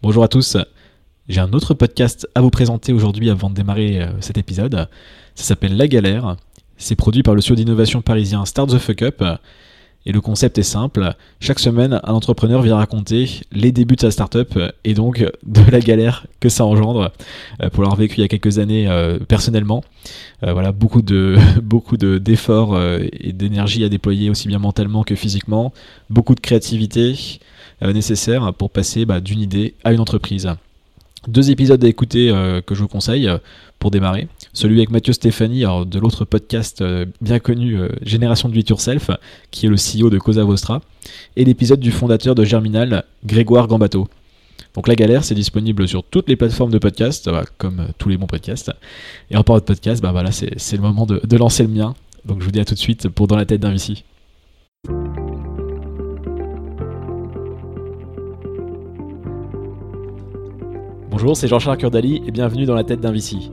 Bonjour à tous. J'ai un autre podcast à vous présenter aujourd'hui avant de démarrer euh, cet épisode. Ça s'appelle La Galère. C'est produit par le studio d'innovation parisien Start the Fuck Up. Et le concept est simple. Chaque semaine, un entrepreneur vient raconter les débuts de sa startup et donc de la galère que ça engendre euh, pour l'avoir vécu il y a quelques années euh, personnellement. Euh, voilà, beaucoup de beaucoup de d'efforts et d'énergie à déployer aussi bien mentalement que physiquement, beaucoup de créativité nécessaire pour passer bah, d'une idée à une entreprise. Deux épisodes à écouter que je vous conseille pour démarrer. Celui avec Mathieu Stéphanie, de l'autre podcast euh, bien connu, euh, Génération de Vie Yourself, qui est le CEO de Cosa Vostra, et l'épisode du fondateur de Germinal, Grégoire Gambato. Donc La Galère, c'est disponible sur toutes les plateformes de podcast, bah, comme euh, tous les bons podcasts. Et en parlant de podcast, bah c'est le moment de, de, lancer le mien. Donc je vous dis à tout de suite pour Dans la tête d'un Vici. Bonjour, c'est Jean-Charles Curdali et bienvenue dans la tête d'un Vici.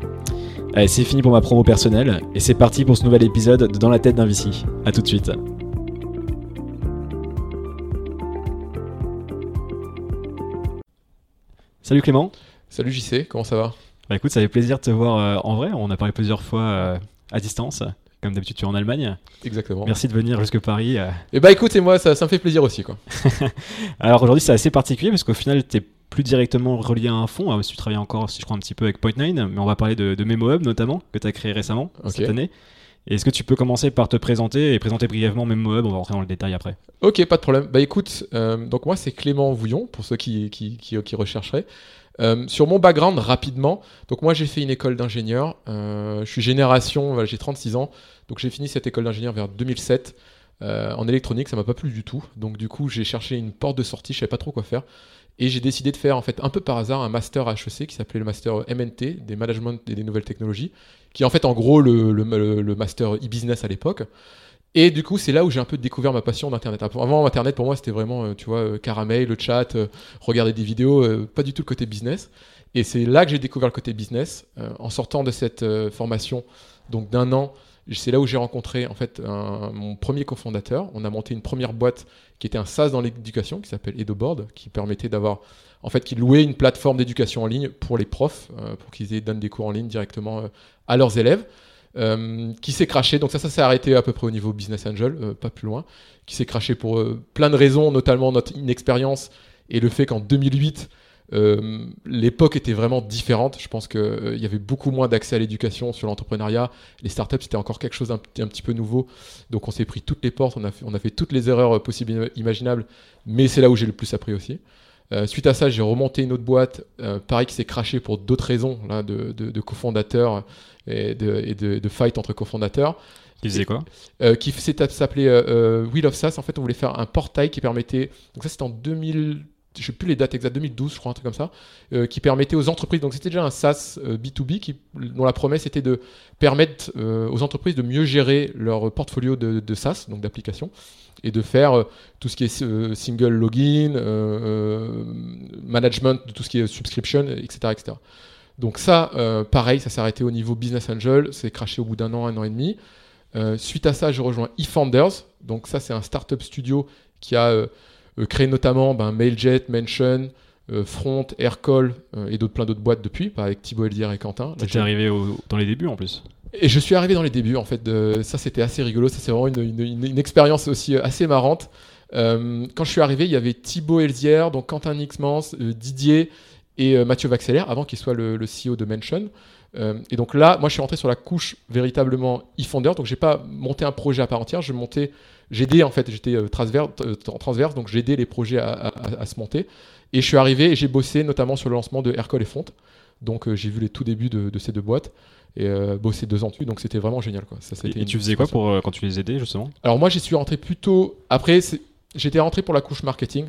Allez, c'est fini pour ma promo personnelle, et c'est parti pour ce nouvel épisode de Dans la tête d'un VC. A tout de suite. Salut Clément. Salut JC, comment ça va? Bah écoute, ça fait plaisir de te voir euh, en vrai. On a parlé plusieurs fois euh, à distance. Comme d'habitude, tu es en Allemagne. Exactement. Merci de venir jusque Paris. Et eh bah écoute, et moi, ça, ça me fait plaisir aussi. quoi. Alors aujourd'hui, c'est assez particulier parce qu'au final, tu es plus directement relié à un fonds. Ah, tu travailles encore, si je crois, un petit peu avec Point9, mais on va parler de, de MemoHub notamment, que tu as créé récemment, cette année. Est-ce que tu peux commencer par te présenter et présenter brièvement MemoHub On va rentrer dans le détail après. Ok, pas de problème. Bah écoute, euh, donc moi c'est Clément Vouillon, pour ceux qui, qui, qui, rechercheraient. Euh, sur mon background, rapidement, donc moi j'ai fait une école d'ingénieur. Euh, je suis génération, j'ai 36 ans, donc j'ai fini cette école d'ingénieur vers 2007. en électronique, ça m'a pas plu du tout. Donc du coup, j'ai cherché une porte de sortie, je savais pas trop quoi faire. Et j'ai décidé de faire, en fait, un peu par hasard, un master HEC qui s'appelait le master MNT, des management et des nouvelles technologies, qui est en fait, en gros, le, le, master e-business à l'époque. Et du coup, c'est là où j'ai un peu découvert ma passion d'Internet. Avant, Internet, pour moi, c'était vraiment, euh, tu vois, euh, caramel, le chat, euh, regarder des vidéos, pas du tout le côté business. Et c'est là que j'ai découvert le côté business. en sortant de cette formation, donc d'un an, c'est là où j'ai rencontré en fait mon premier cofondateur. On a monté une première boîte qui était un SaaS dans l'éducation qui s'appelle EdoBoard, qui permettait d'avoir en fait qui louait une plateforme d'éducation en ligne pour les profs euh, pour qu'ils donnent des cours en ligne directement euh, à leurs élèves. Euh, qui s'est craché, donc ça, ça s'est arrêté à peu près au niveau business angel, pas plus loin, qui s'est craché pour plein de raisons, notamment notre inexpérience et le fait qu'en 2008, euh, l'époque était vraiment différente. Je pense qu'il euh, y avait beaucoup moins d'accès à l'éducation sur l'entrepreneuriat. Les startups, c'était encore quelque chose d'un un petit peu nouveau. Donc on s'est pris toutes les portes, on a, fait, on a fait toutes les erreurs possibles et imaginables. Mais c'est là où j'ai le plus appris aussi. Euh, suite à ça, j'ai remonté une autre boîte, pareil qui s'est crashé pour d'autres raisons, là, de, de, de cofondateurs et de, et de, fight entre cofondateurs. Qui faisait quoi? Qui s'appelait Wheel of SaaS. En fait, on voulait faire un portail qui permettait. Donc, ça, c'était en 2000, je sais plus les dates exactes, 2012, je crois, un truc comme ça, euh, qui permettait aux entreprises, donc c'était déjà un SaaS B2B, euh, dont la promesse était de permettre euh, aux entreprises de mieux gérer leur portfolio de, SaaS, donc d'applications, et de faire tout ce qui est single login, management de tout ce qui est subscription, etc. etc. Donc ça, pareil, ça s'est arrêté au niveau business angel, c'est craché au bout d'un an, un an et demi. suite à ça, je rejoins eFounders, donc ça c'est un startup studio qui a créé notamment ben, Mailjet, Mention, euh, Front, Aircall euh, et d'autres plein d'autres boîtes depuis, avec Thibaut Eldier et Quentin. Tu arrivé dans les débuts en plus et je suis arrivé dans les débuts en fait. De... Ça c'était assez rigolo. Ça c'est vraiment une, expérience aussi assez marrante. quand je suis arrivé, il y avait Thibaut Elzière, donc Quentin Nixmans, Didier et Mathieu Vaxeller avant qu'il soit le, CEO de Mention. Et donc là, moi je suis rentré sur la couche véritablement e-founder. Donc j'ai pas monté un projet à part entière. Je montais j'ai en fait, j'étais euh, transverse, euh, transverse, donc j'ai aidé les projets à, se monter. Et je suis arrivé et j'ai bossé notamment sur le lancement de Aircall et Font. Donc euh, j'ai vu les tout débuts de, ces deux boîtes et bossé deux ans dessus, donc c'était vraiment génial. Quoi. Ça, et, tu faisais quoi pour, quand tu les aidais justement? Alors moi j'y suis rentré plutôt. Après, j'étais rentré pour la couche marketing.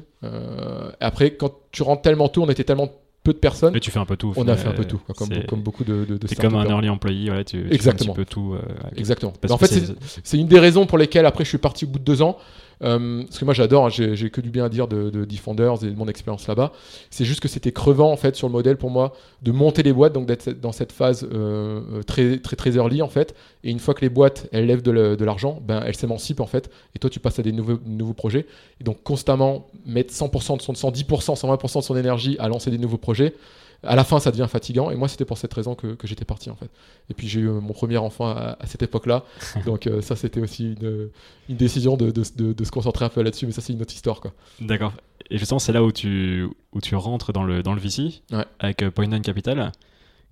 après, quand tu rentres tellement tôt, on était tellement peu de personnes. Mais tu fais un peu tout. On a fait un peu tout, quoi, comme, beaucoup de, de, de C'est comme un early employee, voilà, tu, tu fais Exactement. un petit peu tout. euh, Exactement. en fait, c'est une des raisons pour lesquelles après je suis parti au bout de deux ans. Euh, parce que moi j'adore, hein, j'ai que du bien à dire de, de Defenders et de mon expérience là-bas. C'est juste que c'était crevant en fait sur le modèle pour moi de monter les boîtes, donc d'être dans cette phase euh, euh, très, très très early en fait. Et une fois que les boîtes elles lèvent de l'argent, ben elles s'émancipent en fait. Et toi tu passes à des nouveaux, nouveaux projets. Et donc constamment mettre 100% de son 110%, 120% de son énergie à lancer des nouveaux projets. À la fin, ça devient fatigant. Et moi, c'était pour cette raison que, que j'étais parti en fait. Et puis j'ai eu mon premier enfant à, à cette époque-là. Donc euh, ça, c'était aussi une, une décision de, de- de- de se concentrer un peu là-dessus. Mais ça, c'est une autre histoire. Quoi. D'accord. Et justement, c'est là où tu, où tu rentres dans le, dans le VC Ouais. avec euh, Point Nine Capital.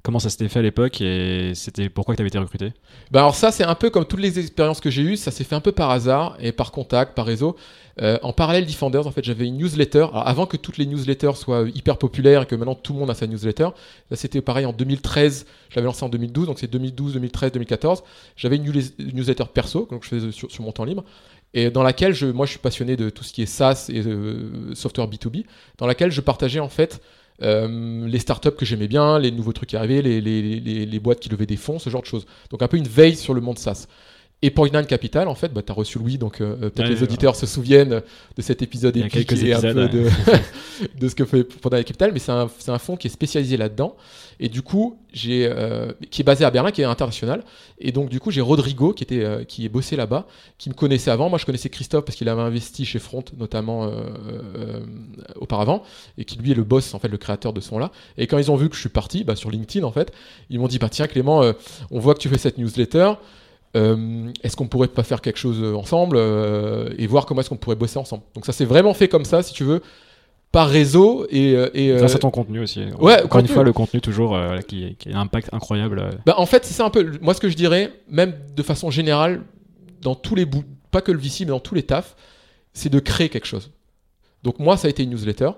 Comment ça s'était fait à l'époque et c'était pourquoi tu avais été recruté? Bah alors ça, c'est un peu comme toutes les expériences que j'ai eues. Ça s'est fait un peu par hasard et par contact, par réseau. Euh, en parallèle Defenders, en fait, j'avais une newsletter. Avant que toutes les newsletters soient hyper populaires et que maintenant tout le monde a sa newsletter, là c'était pareil en 2013. Je l'avais lancé en 2012, donc c'est 2012, 2013, 2014. J'avais une newsle- une newsletter perso, donc je faisais sur, sur mon temps libre, et dans laquelle je, moi je suis passionné de tout ce qui est SaaS et euh, software B2B, dans laquelle je partageais en fait euh, les startups que j'aimais bien, les nouveaux trucs qui arrivaient, les, les, les, boîtes qui levaient des fonds, ce genre de choses. Donc un peu une veille sur le monde SaaS. Et Point Nine Capital, en fait, bah, tu as reçu Louis, donc euh, peut-être Ouais, les auditeurs se souviennent de cet épisode Il y a épique quelques et un peu de, de ce que fait Point Nine Capital, mais c'est un, c'est un fonds qui est spécialisé là-dedans. Et du coup, j'ai, euh, qui est basé à Berlin, qui est international. Et donc, du coup, j'ai Rodrigo, qui, était, euh, qui est bossé là-bas, qui me connaissait avant. Moi, je connaissais Christophe parce qu'il avait investi chez Front, notamment euh, euh, auparavant, et qui lui est le boss, en fait, le créateur de ce fonds-là. Et quand ils ont vu que je suis parti, bah, sur LinkedIn, en fait, ils m'ont dit bah, Tiens, Clément, euh, on voit que tu fais cette newsletter. Euh, est-ce qu'on pourrait pas faire quelque chose euh, ensemble euh, et voir comment est-ce qu'on pourrait bosser ensemble? Donc ça s'est vraiment fait comme ça, si tu veux, par réseau et, et, euh, Grâce à ton contenu aussi. ouais, Encore contenu. une fois, le contenu toujours qui, qui a un impact incroyable. Bah, en fait, c'est ça un peu. Moi, ce que je dirais, même de façon générale, dans tous les bouts, pas que le VC, mais dans tous les tafs, c'est de créer quelque chose. Donc, moi, ça a été une newsletter.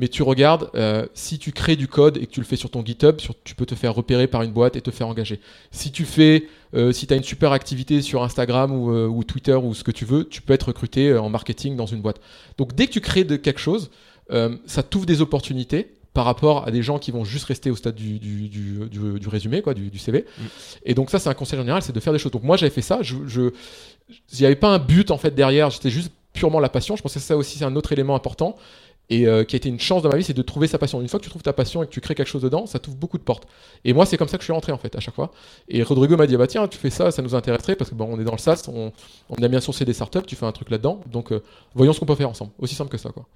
Mais tu regardes, euh, si tu crées du code et que tu le fais sur ton GitHub, sur- tu peux te faire repérer par une boîte et te faire engager. Si tu fais, euh, si tu as une super activité sur Instagram ou, euh, ou Twitter ou ce que tu veux, tu peux être recruté en marketing dans une boîte. Donc dès que tu crées de quelque chose, ça t'ouvre des opportunités par rapport à des gens qui vont juste rester au stade du, du, du- du- résumé, quoi, du, du CV. Et donc ça, c'est un conseil général, c'est de faire des choses. Donc moi, j'avais fait ça. Je, il n'y avait pas un but en fait derrière. J'étais juste purement la passion. Je pensais que ça aussi, c'est un autre élément important et euh, qui a été une chance dans ma vie, c'est de trouver sa passion. Une fois que tu trouves ta passion et que tu crées quelque chose dedans, ça t'ouvre beaucoup de portes. Et moi, c'est comme ça que je suis rentré en fait à chaque fois. Et Rodrigo m'a dit bah tiens, tu fais ça, ça nous intéresserait parce que bon, on est dans le SaaS, on, on a bien sourcé des startups, tu fais un truc là-dedans. Donc euh, voyons ce qu'on peut faire ensemble. Aussi simple que ça quoi.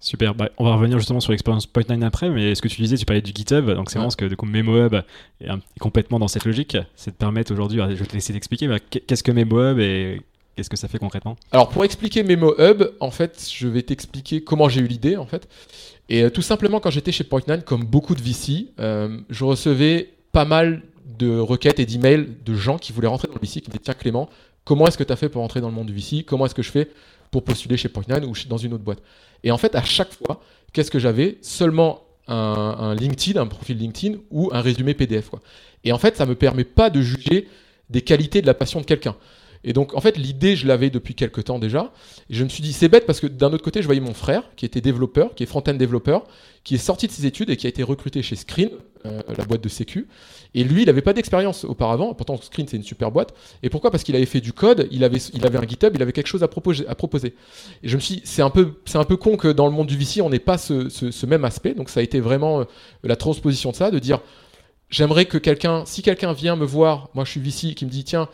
Super. Bah, on va revenir justement sur l'expérience Point Nine après, mais ce que tu disais, tu parlais du GitHub, donc c'est Ouais. vraiment ce que du coup MemoHub est un- complètement dans cette logique, c'est de permettre aujourd'hui, je vais te laisser t'expliquer, qu'est-ce que MemoHub et qu'est-ce que ça fait concrètement? Alors pour expliquer Memo Hub, en fait, je vais t'expliquer comment j'ai eu l'idée en fait. Et euh, tout simplement quand j'étais chez Point9, comme beaucoup de VC, euh, je recevais pas mal de requêtes et d'emails de gens qui voulaient rentrer dans le VC, qui me disaient tiens Clément, comment est-ce que tu as fait pour rentrer dans le monde du VC Comment est-ce que je fais pour postuler chez Point9 ou dans une autre boîte? Et en fait, à chaque fois, qu'est-ce que j'avais? Seulement un, LinkedIn, un profil LinkedIn ou un résumé PDF. Et en fait, ça me permet pas de juger des qualités de la passion de quelqu'un. Et donc, en fait, l'idée, je l'avais depuis quelques temps déjà. Et je me suis dit, c'est bête parce que d'un autre côté, je voyais mon frère, qui était développeur, qui est front-end développeur, qui est sorti de ses études et qui a été recruté chez Screen, euh, la boîte de Sécu. Et lui, il n'avait pas d'expérience auparavant. Pourtant, Screen, c'est une super boîte. Et pourquoi? Parce qu'il avait fait du code, il avait, il avait un GitHub, il avait quelque chose à proposer. Et je me suis dit, c'est un, peu, un peu con que dans le monde du VC, on n'ait pas ce, ce- ce même aspect. Donc, ça a été vraiment euh, la transposition de ça, de dire, j'aimerais que quelqu'un, si quelqu'un vient me voir, moi je suis VC, qui me dit, tiens,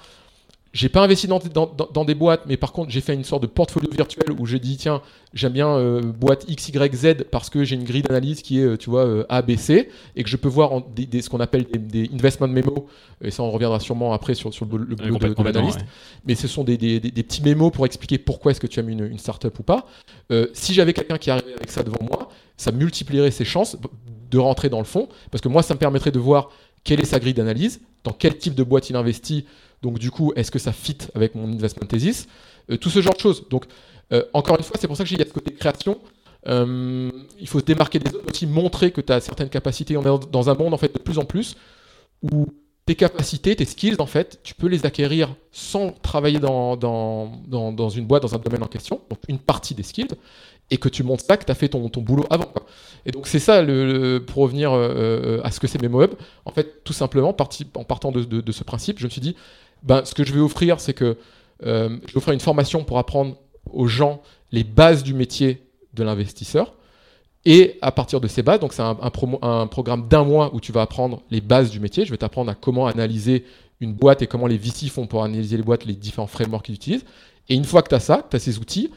j'ai pas investi dans, dans- dans- dans des boîtes, mais par contre, j'ai fait une sorte de portfolio virtuel où j'ai dit, tiens, j'aime bien euh, boîte X, Y, Z parce que j'ai une grille d'analyse qui est, euh, tu vois, euh, A, B, C, et que je peux voir en- des, des- ce qu'on appelle des, des investment memos, et ça on reviendra sûrement après sur, sur le, le boulot de, de l'analyste, ouais. mais ce sont des, petits mémos pour expliquer pourquoi est-ce que tu aimes une, une startup ou pas. Euh, si j'avais quelqu'un qui arrivait avec ça devant moi, ça multiplierait ses chances de rentrer dans le fond, parce que moi, ça me permettrait de voir quelle est sa grille d'analyse, dans quel type de boîte il investit, donc du coup, est-ce que ça fit avec mon investment thesis, Euh, tout ce genre de choses. Donc, euh, encore une fois, c'est pour ça que j'ai dit, il y a ce côté création. Euh, il faut se démarquer des autres, aussi montrer que tu as certaines capacités. On est dans- un monde, en fait, de plus en plus, où tes capacités, tes skills, en fait, tu peux les acquérir sans travailler dans, dans, dans, une boîte, dans un domaine en question, donc une partie des skills. et que tu montres ça, que tu as fait ton, ton boulot avant. Et donc c'est ça, le, pour revenir à ce que c'est MemoHub, en fait, tout simplement, en partant de- de ce principe, je me suis dit, ben, ce que je vais offrir, c'est que euh, je vais offrir une formation pour apprendre aux gens les bases du métier de l'investisseur. Et à partir de ces bases, donc c'est un, un programme d'un mois où tu vas apprendre les bases du métier. Je vais t'apprendre à comment analyser une boîte et comment les VC font pour analyser les boîtes, les différents frameworks qu'ils utilisent. Et une fois que tu as ça, tu as ces outils,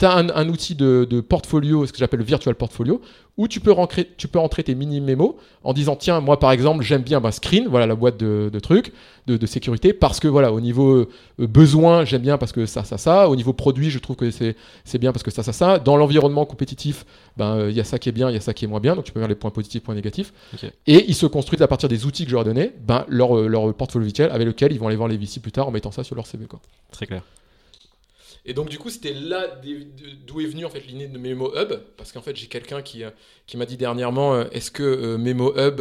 tu as un, un outil de, de portfolio, ce que j'appelle le virtual portfolio, où tu peux, rentrer, tu peux entrer tes mini mémos en disant tiens, moi par exemple, j'aime bien bah, Screen, voilà la boîte de, de trucs, de, de sécurité, parce que voilà, au niveau euh, besoin, j'aime bien parce que ça, ça, ça. Au niveau produit, je trouve que c'est bien parce que ça, ça, ça. Dans l'environnement compétitif, ben, euh, il y a ça qui est bien, il y a ça qui est moins bien, donc tu peux voir les points positifs, points négatifs. Et ils se construisent à partir des outils que je leur donnais, ben, leur, leur portfolio virtuel avec lequel ils vont aller voir les VC plus tard en mettant ça sur leur CV. Quoi. Très clair. Et donc du coup, c'était là d'où est venue en fait l'idée de Memo Hub, parce qu'en fait j'ai quelqu'un qui, euh, qui m'a dit dernièrement, euh, est-ce que euh, Memo Hub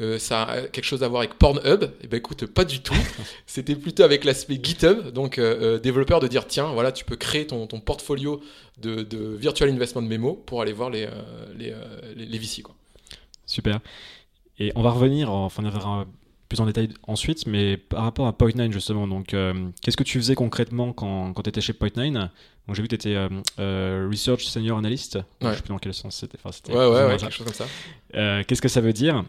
euh, ça a quelque chose à voir avec Pornhub? Et ben écoute, pas du tout. c'était plutôt avec l'aspect GitHub, donc développeur de dire tiens, voilà, tu peux créer ton, ton portfolio de, de virtual investment memo pour aller voir les, les, les, les VC quoi. Super. Et on va revenir, enfin, on verra plus en détail ensuite, mais par rapport à Point9 justement, donc euh, qu'est-ce que tu faisais concrètement quand, quand tu étais chez Point9 Donc j'ai vu que tu étais Research Senior Analyst, je Ouais. sais plus dans quel sens c'était. Enfin, c'était Ouais, ouais, ouais, quelque chose comme ça. Euh, qu'est-ce que ça veut dire?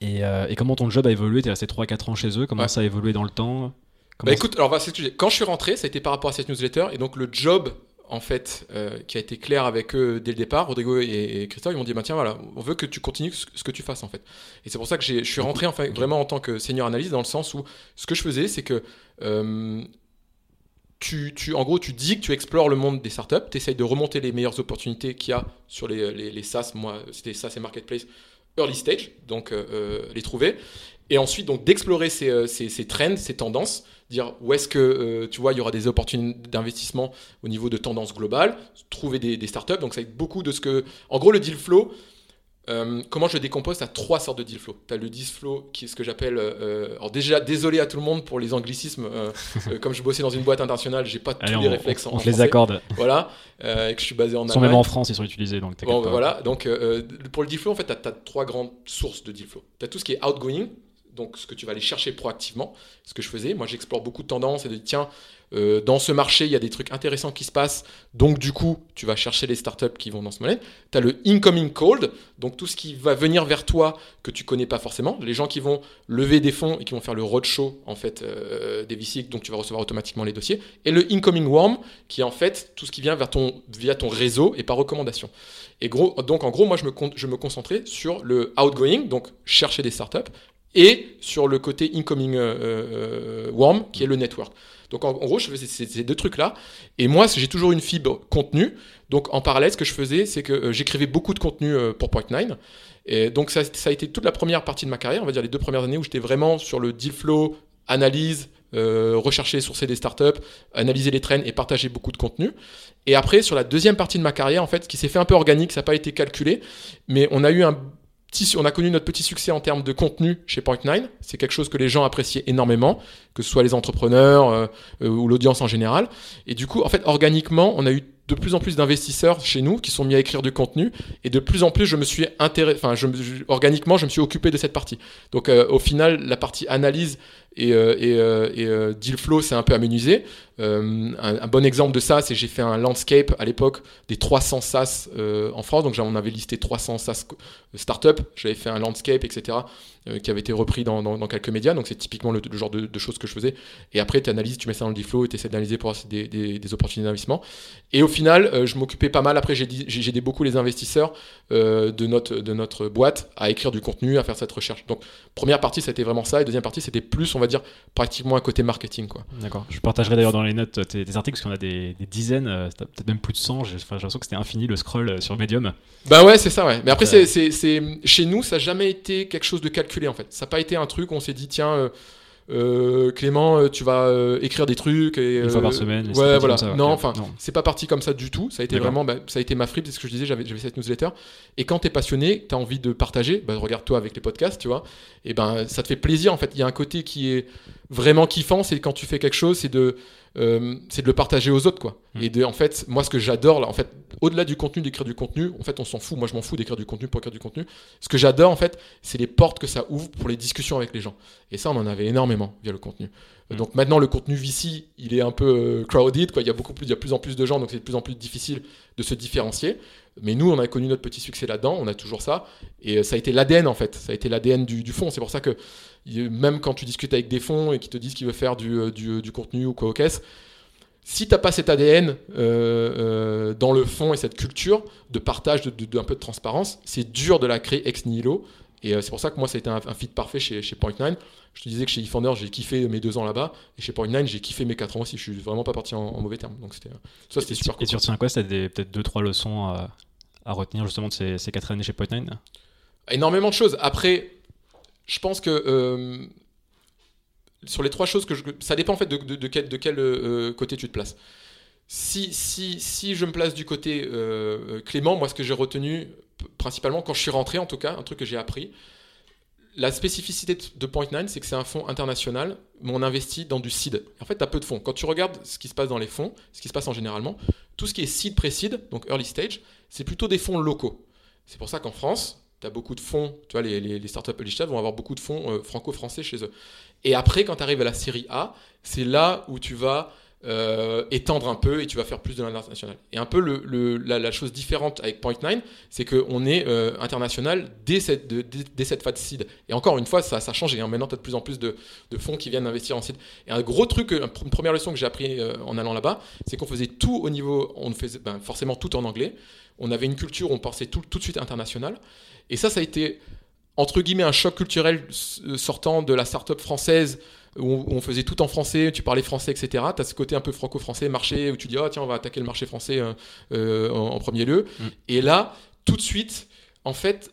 Et, euh, et comment ton job a évolué? Tu es resté 3-4 ans chez eux, comment ça a évolué dans le temps? Comment Bah écoute, alors quand je suis rentré, ça a été par rapport à cette newsletter, et donc le job en fait euh, qui a été clair avec eux dès le départ, Rodrigo et, Christophe, ils m'ont dit bah tiens voilà, on veut que tu continues ce, que tu fasses en fait. Et c'est pour ça que je suis rentré enfin vraiment en tant que senior analyste dans le sens où ce que je faisais, c'est que euh, tu, en gros, tu dis que tu explores le monde des startups, tu essayes de remonter les meilleures opportunités qu'il y a sur les, les, SaaS. Moi, c'était SaaS et Marketplace early stage, donc euh, les trouver. Et ensuite, donc d'explorer ces trends, ces tendances, dire où est-ce que, euh, tu vois, il y aura des opportunités d'investissement au niveau de tendances globales, trouver des, des startups. Donc, ça va être beaucoup de ce que. En gros, le deal flow, euh, comment je le décompose Tu as trois sortes de deal flow. Tu as le deal flow qui est ce que j'appelle. euh, alors, déjà, désolé à tout le monde pour les anglicismes. euh, comme je bossais dans une boîte internationale, j'ai pas tous les réflexes on- en, on te les français. accorde. Voilà. et que je suis basé en Ils sont même en France, ils sont utilisés, donc t'inquiète Bon, pas. voilà, donc pour le deal flow, en fait, tu as, trois grandes sources de deal flow. Tu as tout ce qui est outgoing, donc ce que tu vas aller chercher proactivement, ce que je faisais. Moi, j'explore beaucoup de tendances et de tiens, euh, dans ce marché, il y a des trucs intéressants qui se passent, donc du coup, tu vas chercher les startups qui vont dans ce modèle. Tu as le incoming cold, donc tout ce qui va venir vers toi que tu connais pas forcément, les gens qui vont lever des fonds et qui vont faire le roadshow en fait euh, des VC, donc tu vas recevoir automatiquement les dossiers, et le incoming warm, qui est en fait tout ce qui vient via ton réseau et par recommandation. Et gros, donc en gros, moi je me, je me concentrais sur le outgoing, donc chercher des startups, et sur le côté incoming euh, euh, warm, qui est le network. Donc en, gros, je faisais ces, deux trucs-là. Et moi, j'ai toujours une fibre contenu. Donc en parallèle, ce que je faisais, c'est que euh, j'écrivais beaucoup de contenu euh, pour Point9. Et donc ça, ça a été toute la première partie de ma carrière, on va dire les deux premières années où j'étais vraiment sur le deal flow, analyse, euh, rechercher et sourcer des startups, analyser les trends et partager beaucoup de contenu. Et après, sur la deuxième partie de ma carrière, en fait, ce qui s'est fait un peu organique, ça n'a pas été calculé, mais on a eu un on a connu notre petit succès en termes de contenu chez Point9. C'est quelque chose que les gens appréciaient énormément, que ce soit les entrepreneurs euh, euh, ou l'audience en général. Et du coup, en fait, organiquement, on a eu de plus en plus d'investisseurs chez nous qui sont mis à écrire du contenu et de plus en plus je me suis intéressé enfin organiquement je me suis occupé de cette partie donc euh, au final la partie analyse et, euh, et, euh, euh, deal flow c'est un peu aménusé Euh, un, bon exemple de ça c'est j'ai fait un landscape à l'époque des 300 SaaS en France donc on avait listé 300 SaaS startups j'avais fait un landscape etc qui avait été repris dans, quelques médias donc c'est typiquement le, genre de, choses que je faisais et après tu analyses tu mets ça dans le flow et tu essaies d'analyser pour des, des, opportunités d'investissement et au final, je m'occupais pas mal. Après, j'ai dit- j'ai j'ai aidé beaucoup les investisseurs de, notre, de notre boîte à écrire du contenu, à faire cette recherche. Donc, première partie, c'était vraiment ça. Et deuxième partie, c'était plus, on va dire, pratiquement un côté marketing. Quoi. D'accord. Je partagerai d'ailleurs dans les notes tes, tes articles parce qu'on a des, des dizaines, euh, peut-être même plus de 100. J'ai enfin, j'ai l'impression que c'était infini le scroll euh, sur Medium. Bah ouais, c'est ça, ouais. Mais après, c'est c'est- c'est- chez nous, ça n'a jamais été quelque chose de calculé, en fait. Ça n'a pas été un truc où on s'est dit, tiens, euh, euh, Clément, euh, tu vas euh, écrire des trucs. Et, Une fois euh, par semaine. Ouais, voilà. ça, non, enfin, c'est pas parti comme ça du tout. Ça a été vraiment, bah, ça a été ma fripe, c'est ce que je disais, j'avais j'avais cette newsletter. Et quand t'es passionné, t'as envie de partager, bah, regarde-toi avec les podcasts, tu vois. Et ben, ça te fait plaisir, en fait. Il y a un côté qui est vraiment kiffant, c'est quand tu fais quelque chose, c'est de, euh, c'est de le partager aux autres, quoi. Mm. Et de, en fait, moi, ce que j'adore, là, en fait, au-delà du contenu, d'écrire du contenu, en fait, on s'en fout. Moi, je m'en fous d'écrire du contenu pour écrire du contenu. Ce que j'adore, en fait, c'est les portes que ça ouvre pour les discussions avec les gens. Et ça, on en avait énormément via le contenu. Mm. Donc maintenant, le contenu VC, il est un peu euh, crowded, quoi. Il y a beaucoup plus, il y a plus en plus de gens, donc c'est de plus en plus difficile de se différencier. Mais nous, on a connu notre petit succès là-dedans, on a toujours ça. Et euh, ça a été l'ADN, en fait. Ça a été l'ADN du, du fond. C'est pour ça que même quand tu discutes avec des fonds et qui te disent qu'ils veulent faire du, euh, du, du contenu ou quoi au caisse, si t'as pas cet ADN euh, euh, dans le fond et cette culture de partage, de, de- de- peu de transparence, c'est dur de la créer ex nihilo. Et euh, c'est pour ça que moi, ça a été un, un fit parfait chez, chez Point9. Je te disais que chez eFounder, j'ai kiffé mes deux ans là-bas. Et chez Point9, j'ai kiffé mes quatre ans aussi. Je suis vraiment pas parti en, en mauvais termes. Donc c'était ça, c'était super Et cool. tu retiens quoi peut-être deux, trois leçons à, à retenir justement de ces, ces quatre années chez Point9 énormément de choses. Après, je pense que euh, sur les trois choses que je, ça dépend en fait de, quel, euh, côté tu te places. Si, je me place du côté euh, Clément, moi ce que j'ai retenu principalement quand je suis rentré en tout cas, un truc que j'ai appris, la spécificité de Point9, c'est que c'est un fonds international, mais on investit dans du seed. En fait, tu as peu de fonds. Quand tu regardes ce qui se passe dans les fonds, ce qui se passe en généralement, tout ce qui est seed, pré-seed, donc early stage, c'est plutôt des fonds locaux. C'est pour ça qu'en France, tu as beaucoup de fonds, tu vois, les, les, les startups stage vont avoir beaucoup de fonds euh, franco-français chez eux. Et après, quand tu arrives à la série A, c'est là où tu vas euh, étendre un peu et tu vas faire plus de l'international. Et un peu la, chose différente avec Point9, c'est qu'on est euh, international dès cette, dès, cette phase seed. Et encore une fois, ça, changé. hein. Maintenant, tu as de plus en plus de, fonds qui viennent investir en seed. Et un gros truc, une première leçon que j'ai appris euh, en allant là-bas, c'est qu'on faisait tout au niveau, on faisait ben, forcément tout en anglais. On avait une culture, on pensait tout, tout de suite international. Et ça, ça a été entre guillemets un choc culturel s- sortant de la start-up française où on, faisait tout en français, tu parlais français, etc. Tu as ce côté un peu franco-français, marché, où tu dis, oh tiens, on va attaquer le marché français euh, euh, en, en premier lieu. Mm. Et là, tout de suite, en fait,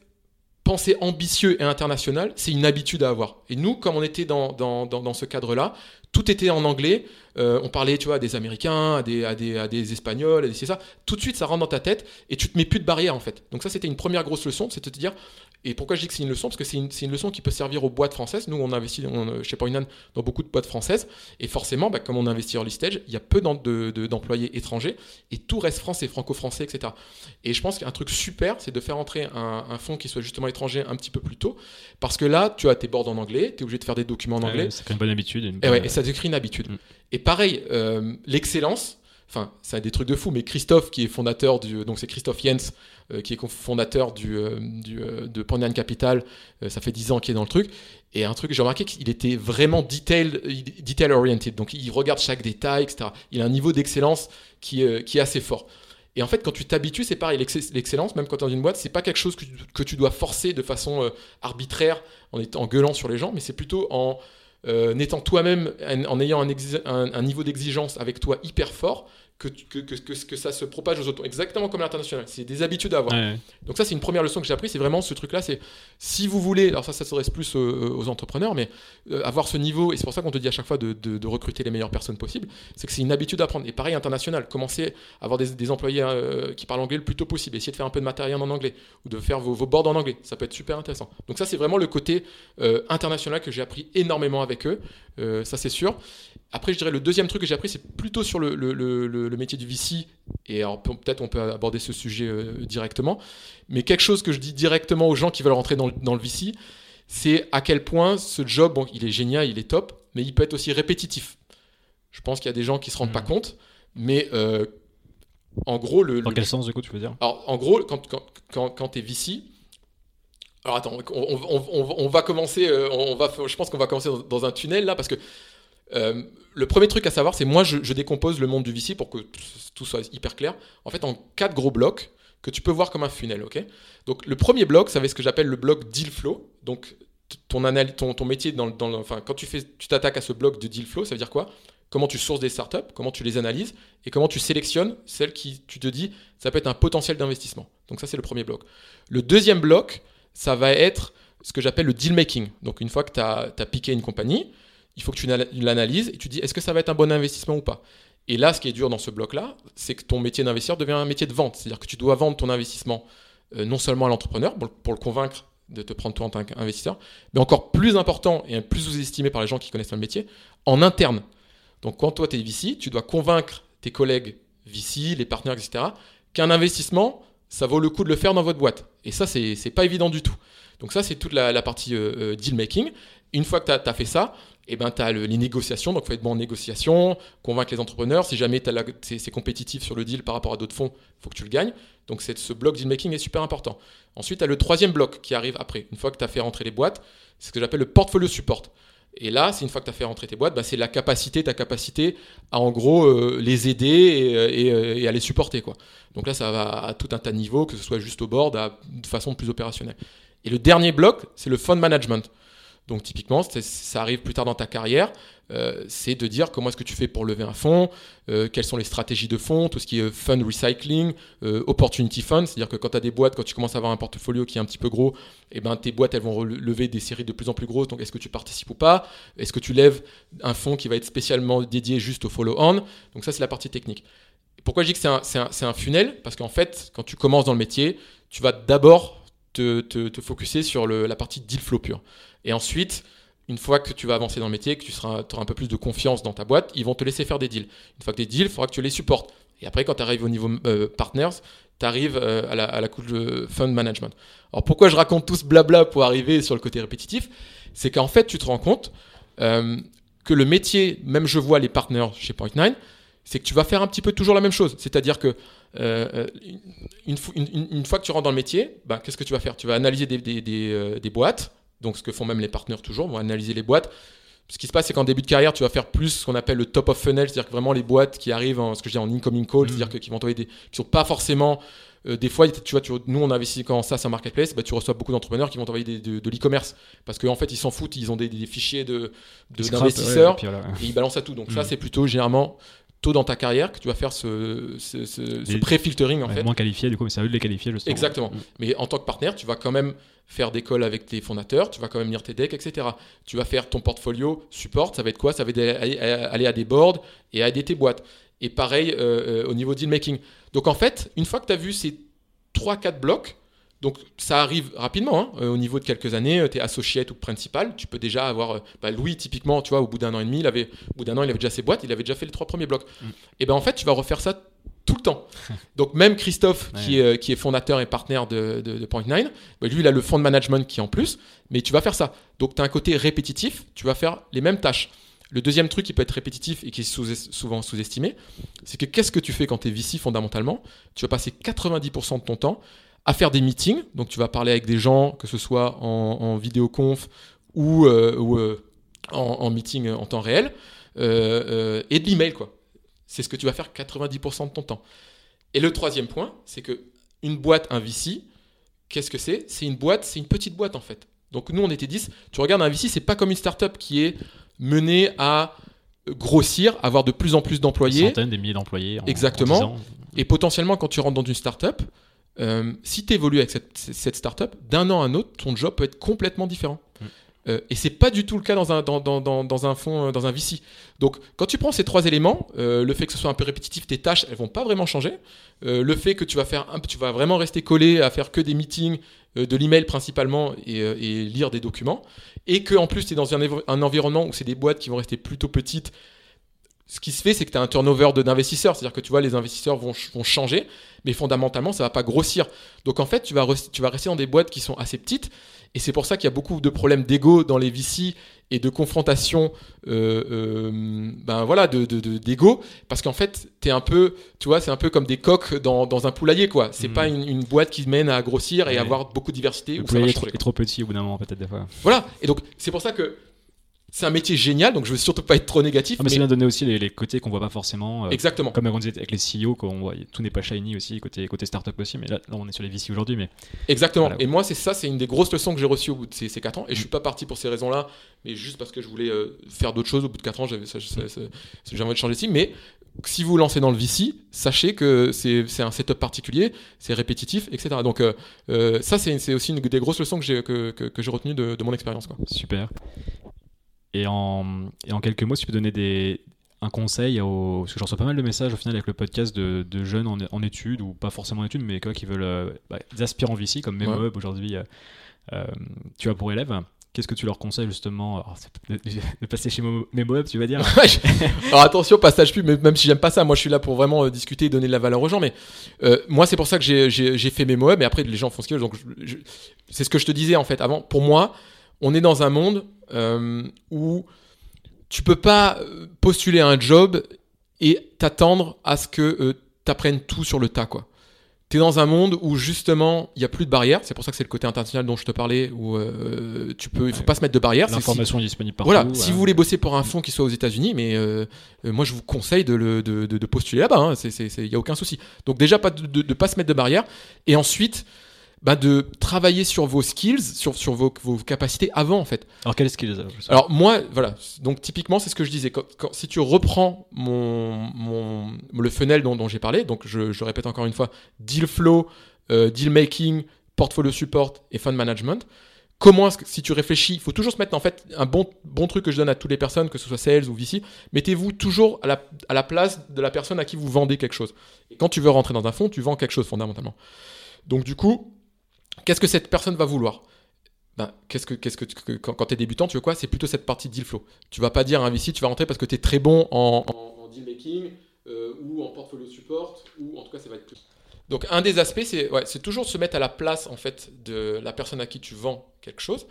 penser ambitieux et international, c'est une habitude à avoir. Et nous, comme on était dans, dans, dans, dans ce cadre-là, tout était en anglais. Euh, on parlait, tu vois, à des Américains, à des, à des, à des Espagnols, à des c'est ça. Tout de suite, ça rentre dans ta tête et tu te mets plus de barrière en fait. Donc ça, c'était une première grosse leçon, c'est de te dire. Et pourquoi je dis que c'est une leçon? Parce que c'est une, c'est une leçon qui peut servir aux boîtes françaises. Nous, on investit on, chez Poinan dans beaucoup de boîtes françaises. Et forcément, bah, comme on investit early stage, il y a peu d'em- de- de- d'employés étrangers et tout reste français, franco-français, etc. Et je pense qu'un truc super, c'est de faire entrer un, un fonds qui soit justement étranger un petit peu plus tôt. Parce que là, tu as tes boards en anglais, tu es obligé de faire des documents en anglais. ça crée une bonne habitude. une Et, ouais, ça décrit une habitude. Mm. Et pareil, euh, l'excellence, enfin, ça a des trucs de fou, mais Christophe, qui est fondateur du. Donc, c'est Christophe Jens, euh, qui est fondateur du, euh, euh, de Ponyan Capital, ça fait 10 ans qu'il est dans le truc. Et un truc j'ai remarqué, qu'il était vraiment detail, detail oriented. Donc, il regarde chaque détail, etc. Il a un niveau d'excellence qui, qui est assez fort. Et en fait, quand tu t'habitues, c'est pareil, l'excell- l'excellence, même quand tu es dans une boîte, c'est pas quelque chose que tu, que tu dois forcer de façon arbitraire en, en gueulant sur les gens, mais c'est plutôt en euh, n'étant toi-même, en, ayant un niveau d'exigence avec toi hyper fort, que, que, que, ça se propage aux autres. Exactement comme l'international. C'est des habitudes à avoir. Ouais. Donc ça, c'est une première leçon que j'ai appris. C'est vraiment ce truc-là. C'est si vous voulez, alors ça, ça s'adresse plus aux, aux entrepreneurs, mais euh, avoir ce niveau, et c'est pour ça qu'on te dit à chaque fois de, de- de recruter les meilleures personnes possibles, c'est que c'est une habitude à prendre. Et pareil, international. Commencez à avoir des, des employés euh, qui parlent anglais le plus tôt possible. Essayez de faire un peu de matériel en anglais ou de faire vos, vos boards en anglais. Ça peut être super intéressant. Donc ça, c'est vraiment le côté euh, international que j'ai appris énormément avec eux. Euh, ça, c'est sûr. Après, je dirais le deuxième truc que j'ai appris, c'est plutôt sur le, le- le- le- le métier du VC. Et peut-être on peut aborder ce sujet euh, directement. Mais quelque chose que je dis directement aux gens qui veulent rentrer dans le, dans le VC, c'est à quel point ce job, bon, il est génial, il est top, mais il peut être aussi répétitif. Je pense qu'il y a des gens qui se rendent pas compte, mais euh, en gros, le, Dans quel sens, du coup, tu veux dire? Alors, en gros, quand, quand, quand, quand tu es VC, alors attends, on, va commencer, euh, on va, je pense qu'on va commencer dans, un tunnel là, parce que euh, le premier truc à savoir, c'est moi, je, décompose le monde du VC pour que tout- soit hyper clair. En fait, en quatre gros blocs que tu peux voir comme un funnel, ok? Donc, le premier bloc, ça va être ce que j'appelle le bloc deal flow. Donc, ton, métier, dans, dans enfin, quand tu fais, tu t'attaques à ce bloc de deal flow, ça veut dire quoi? Comment tu sources des startups, comment tu les analyses et comment tu sélectionnes celles qui, tu te dis, ça peut être un potentiel d'investissement. Donc ça, c'est le premier bloc. Le deuxième bloc, ça va être ce que j'appelle le deal making. Donc une fois que tu as, piqué une compagnie, il faut que tu l'ana- l'analyses et tu dis, est-ce que ça va être un bon investissement ou pas? Et là, ce qui est dur dans ce bloc-là, c'est que ton métier d'investisseur devient un métier de vente. C'est-à-dire que tu dois vendre ton investissement euh, non seulement à l'entrepreneur pour, pour le convaincre de te prendre toi en tant qu'investisseur, mais encore plus important et plus sous-estimé par les gens qui connaissent le métier, en interne. Donc quand toi tu es VC, tu dois convaincre tes collègues VC, les partenaires, etc., qu'un investissement, ça vaut le coup de le faire dans votre boîte. Et ça, c'est pas évident du tout. Donc ça, c'est toute la, partie euh, euh, deal making. Une fois que tu as, fait ça, et eh ben, tu as les négociations, donc il faut être bon en négociation, convaincre les entrepreneurs. Si jamais c'est compétitif sur le deal par rapport à d'autres fonds, il faut que tu le gagnes. Donc ce bloc deal making est super important. Ensuite, tu as le troisième bloc qui arrive après. Une fois que tu as fait rentrer les boîtes, c'est ce que j'appelle le portfolio support. Et là, c'est une fois que tu as fait rentrer tes boîtes, bah, c'est la capacité, ta capacité à en gros euh, les aider euh, euh, et, à les supporter. Quoi. Donc là, ça va à tout un tas de niveaux, que ce soit juste au board, de façon plus opérationnelle. Et le dernier bloc, c'est le fund management. Donc typiquement, ça arrive plus tard dans ta carrière, euh, c'est de dire comment est-ce que tu fais pour lever un fonds, euh, quelles sont les stratégies de fonds, tout ce qui est fund recycling, euh, opportunity fund, c'est-à-dire que quand tu as des boîtes, quand tu commences à avoir un portfolio qui est un petit peu gros, eh ben, tes boîtes elles vont lever des séries de plus en plus grosses, donc est-ce que tu participes ou pas? Est-ce que tu lèves un fonds qui va être spécialement dédié juste au follow-on? Donc ça c'est la partie technique. Pourquoi je dis que c'est un, funnel? Parce qu'en fait, quand tu commences dans le métier, tu vas d'abord te, te, te focuser sur le, la partie deal flow pur. Et ensuite, une fois que tu vas avancer dans le métier, que tu seras, auras un peu plus de confiance dans ta boîte, ils vont te laisser faire des deals. Une fois que des deals, il faudra que tu les supportes. Et après, quand tu arrives au niveau euh, partners, tu arrives euh, à, la, à la couche de fund management. Alors pourquoi je raconte tout ce blabla pour arriver sur le côté répétitif? C'est qu'en fait, tu te rends compte euh, que le métier, même je vois les partners chez Point9, c'est que tu vas faire un petit peu toujours la même chose. C'est-à-dire que une, une, fois que tu rentres dans le métier, ben, qu'est-ce que tu vas faire? Tu vas analyser des, des, des boîtes, donc ce que font même les partenaires toujours, vont analyser les boîtes. Ce qui se passe, c'est qu'en début de carrière, tu vas faire plus ce qu'on appelle le top of funnel, c'est-à-dire que vraiment les boîtes qui arrivent en ce que je dis en incoming call, c'est-à-dire mmh. que, qui vont envoyer des, qui sont pas forcément euh, des fois, tu vois, nous on investit quand ça, c'est un marketplace, bah, tu reçois beaucoup d'entrepreneurs qui vont t'envoyer de, de l'e-commerce parce qu'en en fait ils s'en foutent, ils ont des, fichiers de, d'investisseurs et, ils balancent à tout. Donc ça, mmh. c'est plutôt généralement tôt dans ta carrière que tu vas faire ce, ce, pré-filtering en fait. Moins qualifié, du coup, mais c'est à eux de les qualifier justement. Exactement. Mmh. Mais en tant que partenaire, tu vas quand même faire des calls avec tes fondateurs, tu vas quand même lire tes decks, etc. Tu vas faire ton portfolio support, ça va être quoi? Ça va être aller à des boards et aider tes boîtes. Et pareil euh, euh, au niveau deal making. Donc en fait, une fois que tu as vu ces 3-4 blocs, donc ça arrive rapidement, hein, euh, au niveau de quelques années, tu es associé ou principal, tu peux déjà avoir, bah, Louis typiquement, tu vois, au bout d'un an et demi, il avait, au bout d'un an, il avait déjà ses boîtes, il avait déjà fait les trois premiers blocs. Mm. Et ben en fait, tu vas refaire ça tout le temps. Donc même Christophe, qui, est, qui, est, fondateur et partenaire de, de, Point9, bah, lui, il a le fonds de management qui est en plus, mais tu vas faire ça. Donc tu as un côté répétitif, tu vas faire les mêmes tâches. Le deuxième truc qui peut être répétitif et qui est souvent sous-estimé, c'est que qu'est-ce que tu fais quand tu es VC fondamentalement Tu vas passer 90% de ton temps à faire des meetings, donc tu vas parler avec des gens, que ce soit en, vidéoconf ou, euh, euh, en, meeting en temps réel, euh, et de l'email, quoi. C'est ce que tu vas faire 90% de ton temps. Et le troisième point, c'est que une boîte, un VC, qu'est-ce que c'est? C'est une boîte, c'est une petite boîte en fait. Donc nous, on était 10. Tu regardes un VC, c'est pas comme une startup qui est menée à grossir, avoir de plus en plus d'employés. Centaines, des milliers d'employés. Exactement. Et potentiellement, quand tu rentres dans une startup, euh, si tu évolues avec cette, cette startup, d'un an à un autre, ton job peut être complètement différent. Mm. Euh, et c'est pas du tout le cas dans un, dans, dans, dans, un fond, euh, dans un VC. Donc, quand tu prends ces trois éléments, euh, le fait que ce soit un peu répétitif, tes tâches, elles vont pas vraiment changer. le fait que tu vas faire, un, tu vas vraiment rester collé à faire que des meetings, de l'email principalement et, et, lire des documents, et que en plus tu es dans un, un environnement où c'est des boîtes qui vont rester plutôt petites ce qui se fait, c'est que tu as un turnover d'investisseurs, c'est-à-dire que tu vois, les investisseurs vont, vont, changer, mais fondamentalement, ça va pas grossir. Donc en fait, tu vas, tu vas rester dans des boîtes qui sont assez petites, et c'est pour ça qu'il y a beaucoup de problèmes d'ego dans les VC et de confrontation, euh, euh, ben voilà, de, d'ego, parce qu'en fait, es un peu, tu vois, c'est un peu comme des coques dans, dans un poulailler, quoi. C'est mmh. pas une, boîte qui mène à grossir et avoir beaucoup de diversité. Le poulailler est trop petit au bout d'un moment, peut-être des fois. Voilà, et donc c'est pour ça que c'est un métier génial, donc je veux surtout pas être trop négatif. Ah, mais, c'est bien donner aussi les, côtés qu'on voit pas forcément. Euh, Exactement. Comme on disait avec les CEO, voit, tout n'est pas shiny aussi, côté, côté startup aussi, mais là, on est sur les VC aujourd'hui. Mais... Exactement. Et moi, c'est ça, c'est une des grosses leçons que j'ai reçues au bout de ces, ces 4 ans. Et je suis pas parti pour ces raisons-là, mais juste parce que je voulais euh, faire d'autres choses. Au bout de 4 ans, j'avais envie de changer de Mais si vous vous lancez dans le VC, sachez que c'est un setup particulier, c'est répétitif, etc. Donc euh, ça, c'est aussi une des grosses leçons que j'ai que, que, retenues de, de, mon expérience. Super. Et en, et en quelques mots, si tu peux donner des, un conseil parce que je reçois pas mal de messages au final avec le podcast de, de jeunes en, en, études ou pas forcément en études mais quoi, qui veulent euh, bah, des aspirants VC comme MemoHub aujourd'hui euh, tu as pour élèves. Qu'est-ce que tu leur conseilles justement? De, passer chez MemoHub, tu vas dire Alors attention, passage pub, même si j'aime pas ça, moi je suis là pour vraiment discuter et donner de la valeur aux gens. Mais moi, c'est pour ça que j'ai fait MemoHub, mais après les gens font ce qu'ils veulent. Donc c'est ce que je te disais en fait avant. Pour moi, on est dans un monde où tu peux pas postuler un job et t'attendre à ce que euh, tu apprennes tout sur le tas, quoi. Tu es dans un monde où justement il n'y a plus de barrières, c'est pour ça que c'est le côté international dont je te parlais, où euh, tu peux, il faut pas se mettre de barrières. L'information est disponible partout. Voilà, si vous voulez bosser pour un fonds qui soit aux États-Unis, mais euh, moi je vous conseille de, le, de, de, postuler là-bas, il hein. n'y a aucun souci. Donc déjà, pas de ne pas se mettre de barrières, et ensuite, bah, de travailler sur vos skills, sur, sur vos, vos, capacités avant en fait. Alors quelles skills Alors moi, voilà, donc typiquement c'est ce que je disais. Quand, si tu reprends mon, mon, le funnel dont, dont j'ai parlé, donc je, je, répète encore une fois, deal flow, euh, deal making, portfolio support et fund management. Comment est-ce que, si tu réfléchis, il faut toujours se mettre en fait un bon, bon truc que je donne à toutes les personnes, que ce soit sales ou VC, mettez-vous toujours à la, à la place de la personne à qui vous vendez quelque chose. Et quand tu veux rentrer dans un fonds, tu vends quelque chose fondamentalement. Donc du coup, Qu'est-ce que cette personne va vouloir? Ben, que, que, quand, tu es débutant, tu veux quoi? C'est plutôt cette partie deal flow. Tu vas pas dire à un VC, tu vas rentrer parce que tu es très bon en, deal making euh, ou en portfolio support, ou en tout cas, ça va être plus. Donc, un des aspects, c'est, ouais, toujours se mettre à la place en fait de la personne à qui tu vends quelque chose.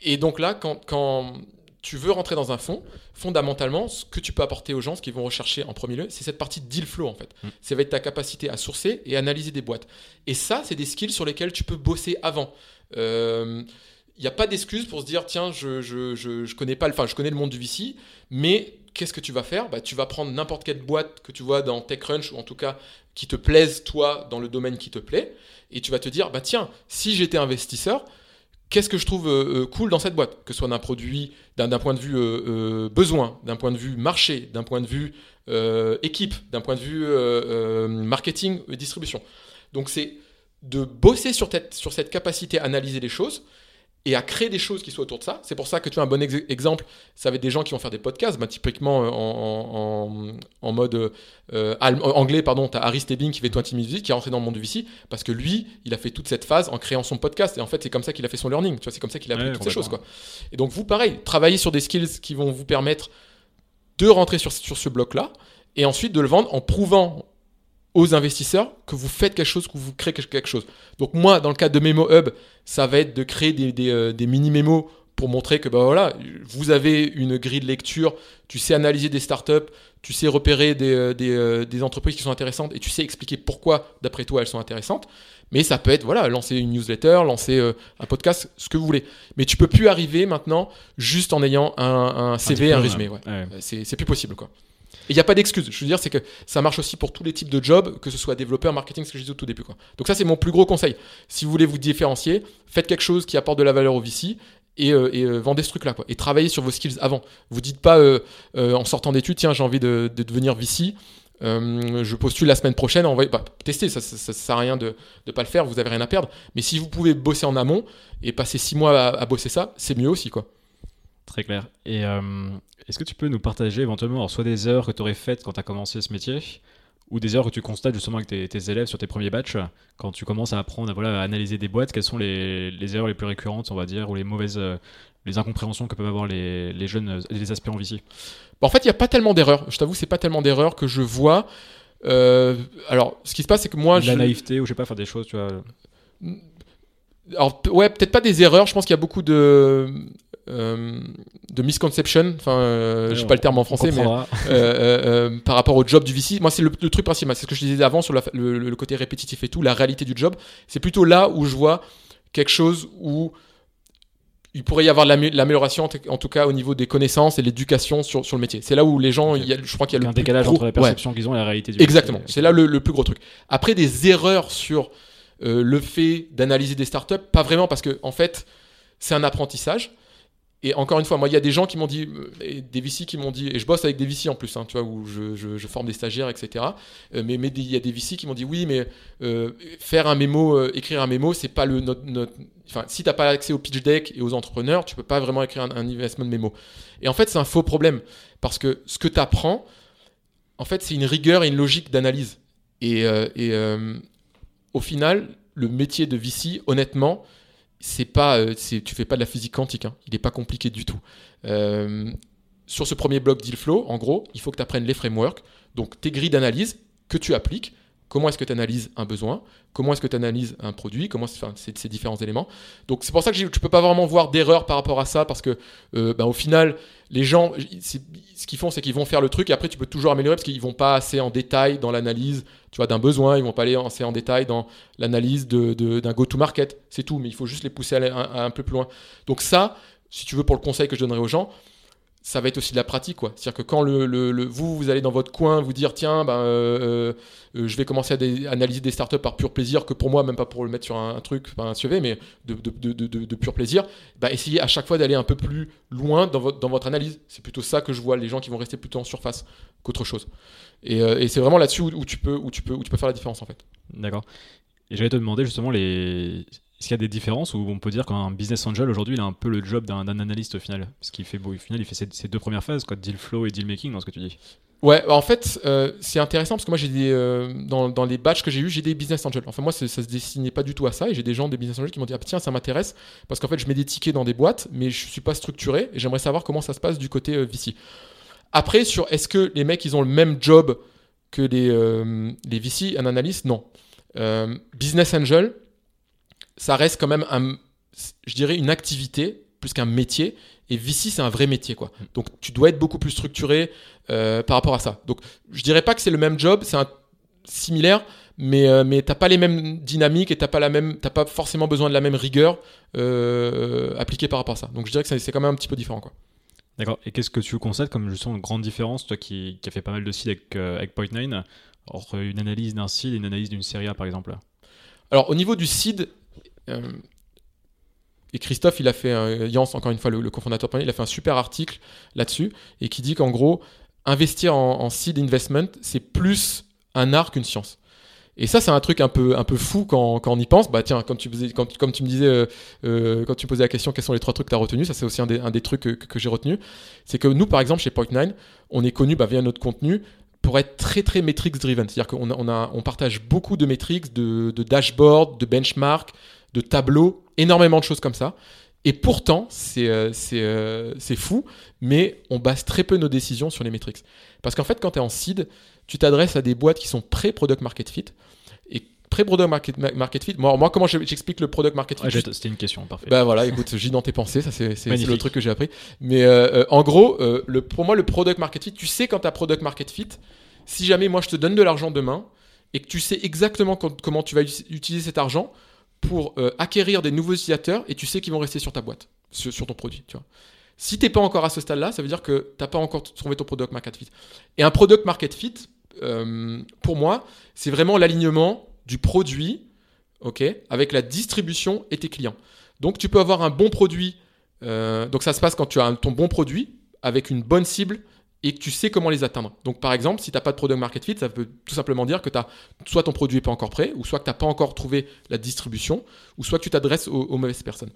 Et donc là, quand, quand tu veux rentrer dans un fonds, fondamentalement, ce que tu peux apporter aux gens, ce qu'ils vont rechercher en premier lieu, c'est cette partie deal flow en fait. Mm. Ça va être ta capacité à sourcer et analyser des boîtes. Et ça, c'est des skills sur lesquels tu peux bosser avant. il euh, n'y a pas d'excuse pour se dire tiens je, je, je, connais pas enfin je connais le monde du VC mais qu'est-ce que tu vas faire? Bah, tu vas prendre n'importe quelle boîte que tu vois dans TechCrunch ou en tout cas qui te plaise toi dans le domaine qui te plaît et tu vas te dire bah tiens si j'étais investisseur qu'est-ce que je trouve euh, euh, cool dans cette boîte, que ce soit d'un produit, d'un point de vue euh, besoin, d'un point de vue marché, d'un point de vue équipe, d'un point de vue marketing et distribution. Donc c'est de bosser sur, sur cette capacité à analyser les choses, et à créer des choses qui soient autour de ça. C'est pour ça que tu as un bon exemple, ça va être des gens qui vont faire des podcasts, bah, typiquement euh, en, en, mode euh, anglais, pardon, tu as Harry Stebbing qui fait 20 Music, qui est rentré dans le monde du VC, parce que lui, il a fait toute cette phase en créant son podcast, et en fait, c'est comme ça qu'il a fait son learning, tu vois, c'est comme ça qu'il a appris toutes ces choses. Quoi. Et donc, vous, pareil, travaillez sur des skills qui vont vous permettre de rentrer sur, sur ce bloc-là, et ensuite de le vendre en prouvant aux investisseurs que vous faites quelque chose, que vous créez quelque chose. Donc moi, dans le cas de Memo Hub, ça va être de créer des, des, euh, des mini-mémos pour montrer que bah voilà, vous avez une grille de lecture, tu sais analyser des startups, tu sais repérer des, euh, des, euh, des, entreprises qui sont intéressantes et tu sais expliquer pourquoi, d'après toi, elles sont intéressantes. Mais ça peut être, voilà, lancer une newsletter, lancer un podcast, ce que vous voulez. Mais tu peux plus arriver maintenant juste en ayant un, un CV, un, résumé. Ouais. C'est plus possible, quoi. Et il n'y a pas d'excuse. Je veux dire, c'est que ça marche aussi pour tous les types de jobs, que ce soit développeur, marketing, ce que je disais au tout début. Donc ça, c'est mon plus gros conseil. Si vous voulez vous différencier, faites quelque chose qui apporte de la valeur au VC et, euh, euh, vendez ce truc-là. Et travaillez sur vos skills avant. Vous dites pas euh, en sortant d'études, tiens, j'ai envie de, devenir VC. je postule la semaine prochaine, va bah, tester, ça, ça, sert à rien de ne pas le faire, vous avez rien à perdre. Mais si vous pouvez bosser en amont et passer six mois à, à bosser ça, c'est mieux aussi. quoi. Très clair. Et est-ce que tu peux nous partager éventuellement soit des heures que tu aurais faites quand tu as commencé ce métier, ou des heures que tu constates justement avec tes, élèves sur tes premiers batchs, quand tu commences à apprendre à, voilà, analyser des boîtes, quelles sont les, les, erreurs les plus récurrentes, on va dire, ou les mauvaises, euh, les incompréhensions que peuvent avoir les, les jeunes, euh, les aspirants VC En fait, il n'y a pas tellement d'erreurs. Je t'avoue, c'est pas tellement d'erreurs que je vois. Euh, alors, ce qui se passe, c'est que moi, la naïveté ou je sais pas faire des choses, tu vois. Alors, ouais, peut-être pas des erreurs. Je pense qu'il y a beaucoup de euh, de misconception, enfin, euh, je sais pas le terme en français, mais euh, par rapport au job du VC. Moi, c'est le, truc principal. C'est ce que je disais avant sur le, côté répétitif et tout, la réalité du job. C'est plutôt là où je vois quelque chose où il pourrait y avoir l'amélioration, en tout cas au niveau des connaissances et l'éducation sur, sur le métier. C'est là où les gens, il y a, je crois qu'il y a le un décalage entre la perception qu'ils ont et la réalité du Exactement. C'est là le, le, plus gros truc. Après, des erreurs sur le fait d'analyser des startups, pas vraiment parce que en fait, c'est un apprentissage. Et encore une fois, moi, il y a des gens qui m'ont dit, euh, des VC qui m'ont dit, et je bosse avec des VC en plus, hein, tu vois, où je, forme des stagiaires, etc. Euh, mais mais il y a des VC qui m'ont dit, oui, mais euh, faire un mémo, écrire un mémo, c'est pas le notre, enfin, si t'as pas accès au pitch deck et aux entrepreneurs, tu peux pas vraiment écrire un, un investment mémo. Et en fait, c'est un faux problème parce que ce que tu apprends, en fait, c'est une rigueur et une logique d'analyse. Et, et au final, le métier de VC, honnêtement, c'est pas, euh, tu fais pas de la physique quantique. hein. Il n'est pas compliqué du tout. Euh, sur ce premier bloc Dealflow, en gros, il faut que tu apprennes les frameworks, donc tes grilles d'analyse que tu appliques. Comment est-ce que tu analyses un besoin? Comment est-ce que tu analyses un produit? Comment ces différents éléments Donc c'est pour ça que tu peux pas vraiment voir d'erreur par rapport à ça parce que euh, ben, au final les gens ce qu'ils font c'est qu'ils vont faire le truc et après tu peux toujours améliorer parce qu'ils vont pas assez en détail dans l'analyse tu vois d'un besoin ils vont pas aller assez en détail dans l'analyse de- de- d'un go-to-market. C'est tout mais il faut juste les pousser à un, à un peu plus loin. Donc ça si tu veux pour le conseil que je donnerais aux gens ça va être aussi de la pratique quoi. C'est à dire que quand le, le- vous vous allez dans votre coin vous dire tiens ben euh, euh, je vais commencer à analyser des startups par pur plaisir que pour moi même pas pour le mettre sur un, truc pas un CV mais de, de, de, de- pur plaisir bah, essayez à chaque fois d'aller un peu plus loin dans dans votre analyse. C'est plutôt ça que je vois les gens qui vont rester plutôt en surface qu'autre chose et, euh, et c'est vraiment là-dessus où, où tu peux où tu peux où tu peux faire la différence en fait D'accord. Et j'allais te demander justement les. Est-ce qu'il y a des différences où on peut dire qu'un business angel aujourd'hui il a un peu le job d'un analyste au final? Parce qu'il fait, beau, au final, il fait ses, ses deux premières phases, quoi, deal flow et deal making dans ce que tu dis. Ouais, en fait, euh, c'est intéressant parce que moi, j'ai des euh, dans, dans les batchs que j'ai eu, j'ai des business angels. Enfin, moi, ça se dessinait pas du tout à ça, et j'ai des gens des business angels qui m'ont dit ah, tiens, ça m'intéresse parce qu'en fait, je mets des tickets dans des boîtes, mais je suis pas structuré, et j'aimerais savoir comment ça se passe du côté euh, VC. Après, sur est-ce que les mecs ils ont le même job que les euh, les VC, un analyste? Non. Euh, business angel, ça reste quand même un, je dirais une activité plus qu'un métier. Et VC, c'est un vrai métier, quoi. Donc, tu dois être beaucoup plus structuré euh, par rapport à ça. Donc, je dirais pas que c'est le même job, c'est similaire, mais euh, mais t'as pas les mêmes dynamiques et pas la même, t'as pas forcément besoin de la même rigueur appliquée par rapport à ça. Donc, je dirais que c'est c'est quand même un petit peu différent, quoi. D'accord. Et qu'est-ce que tu constates comme justement une grande différence, toi qui, qui a fait pas mal de seed avec, euh, avec Point9, entre une analyse d'un seed et une analyse d'une série A par exemple? Alors, au niveau du seed, euh, et Christophe, il a fait, un, Jans, encore une fois, le, cofondateur, il a fait un super article là-dessus, et qui dit qu'en gros, investir en, en seed investment, c'est plus un art qu'une science. Et ça, c'est un truc un peu, un peu fou quand, quand on y pense. Bah tiens, quand tu, comme tu me disais, euh, euh, quand tu posais la question, quels sont les trois trucs que tu as retenus, ça c'est aussi un des, trucs que, j'ai retenu. C'est que nous, par exemple, chez Point9, on est connu bah, via notre contenu pour être très très metrics driven. C'est-à-dire qu'on on partage beaucoup de de, de dashboards, de benchmarks, de tableaux, énormément de choses comme ça. Et pourtant, c'est euh, euh, c'est fou, mais on base très peu nos décisions sur les métriques. Parce qu'en fait, quand tu es en seed, tu t'adresses à des boîtes qui sont pré-product market fit. Et pré-product market, market fit, moi, moi comment je- j'explique le product market fit j'ai- C'était une question, parfait. bah voilà, écoute, j'y dans tes pensées, ça c'est le truc que j'ai appris. Mais euh, en gros, euh, le, pour moi, le product market fit, tu sais quand tu as product market fit, si jamais moi je te donne de l'argent demain et que tu sais exactement quand- comment tu vas ut- utiliser cet argent pour euh, acquérir des nouveaux utilisateurs et tu sais qu'ils vont rester sur ta boîte, sur, ton produit, tu vois. Si pas encore à ce stade-là, ça veut dire que t'as pas encore trouvé ton product market fit. Et un product market fit, euh, pour moi, c'est vraiment l'alignement du produit, avec la distribution et tes clients. Donc tu peux avoir un bon produit. euh, donc ça se passe quand tu as ton bon produit avec une bonne cible et que tu sais comment les atteindre. Donc par exemple, si tu n'as pas de product market fit, ça veut tout simplement dire que soit ton produit n'est pas encore prêt, ou soit que tu n'as pas encore trouvé la distribution, ou soit que tu t'adresses aux, mauvaises personnes.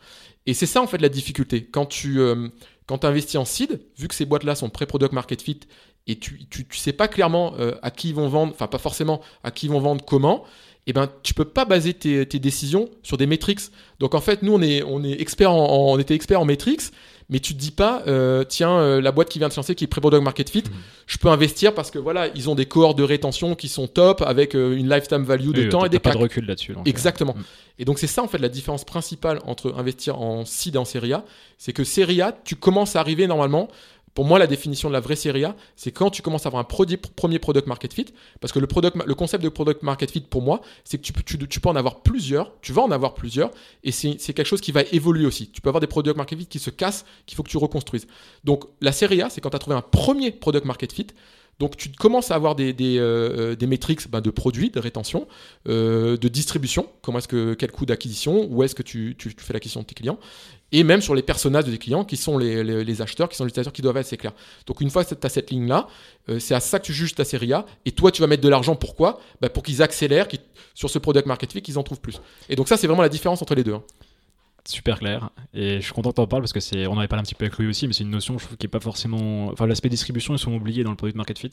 Et c'est ça en fait la difficulté. Quand tu euh, quand investis en seed, vu que ces boîtes-là sont pré-product market fit et tu, tu, tu sais pas clairement euh, à qui ils vont vendre, enfin pas forcément à qui ils vont vendre comment, eh ben, tu peux pas baser tes, décisions sur des métriques. Donc en fait, nous, on, est, on, est expert en, on était expert en métriques, mais tu te dis pas, euh, tiens, euh, la boîte qui vient de se lancer, qui est pré-product market fit, Mhm. je peux investir parce que voilà, ils ont des cohortes de rétention qui sont top avec euh, une lifetime value de Oui, temps et des pas de recul là-dessus. Exactement. mm. Et donc c'est ça en fait la différence principale entre investir en seed et en série A, c'est que série A, tu commences à arriver normalement. Pour moi, la définition de la vraie série A, c'est quand tu commences à avoir un premier product market fit. Parce que le, concept de product market fit, pour moi, c'est que tu peux, en avoir plusieurs, tu vas en avoir plusieurs, et c'est c'est quelque chose qui va évoluer aussi. Tu peux avoir des product market fit qui se cassent, qu'il faut que tu reconstruises. Donc la série A, c'est quand tu as trouvé un premier product market fit. Donc tu commences à avoir des, des, euh, métriques ben, de produits, de rétention, euh, de distribution, comment est-ce que quel coût d'acquisition, où est-ce que tu, tu- tu fais l'acquisition de tes clients, et même sur les personnages de tes clients qui sont les, acheteurs, qui sont les utilisateurs qui doivent être assez clairs. Donc une fois que tu as cette ligne-là, euh, c'est à ça que tu juges ta série A, et toi tu vas mettre de l'argent pourquoi? Ben, Pour qu'ils accélèrent sur ce product market fit, qu'ils en trouvent plus. Et donc ça c'est vraiment la différence entre les deux. hein. Super clair et je suis content que t'en parles parce que c'est on en avait parlé un petit peu avec lui aussi mais c'est une notion je trouve qui est pas forcément enfin l'aspect distribution ils sont oubliés dans le product market fit